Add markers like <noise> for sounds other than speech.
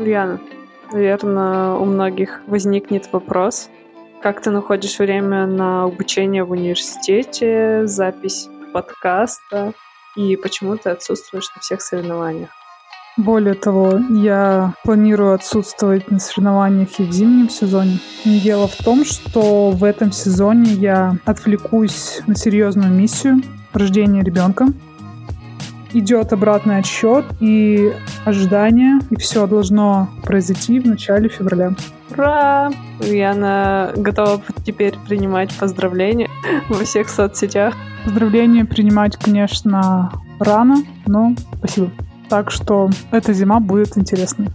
Ульяна, наверное, у многих возникнет вопрос, как ты находишь время на обучение в университете, запись подкаста, и почему ты отсутствуешь на всех соревнованиях? Более того, я планирую отсутствовать на соревнованиях и в зимнем сезоне. Дело в том, что в этом сезоне я отвлекусь на серьезную миссию рождения ребенка идет обратный отсчет и ожидание, и все должно произойти в начале февраля. Ура! Яна готова теперь принимать поздравления <laughs> во всех соцсетях. Поздравления принимать, конечно, рано, но спасибо. Так что эта зима будет интересной.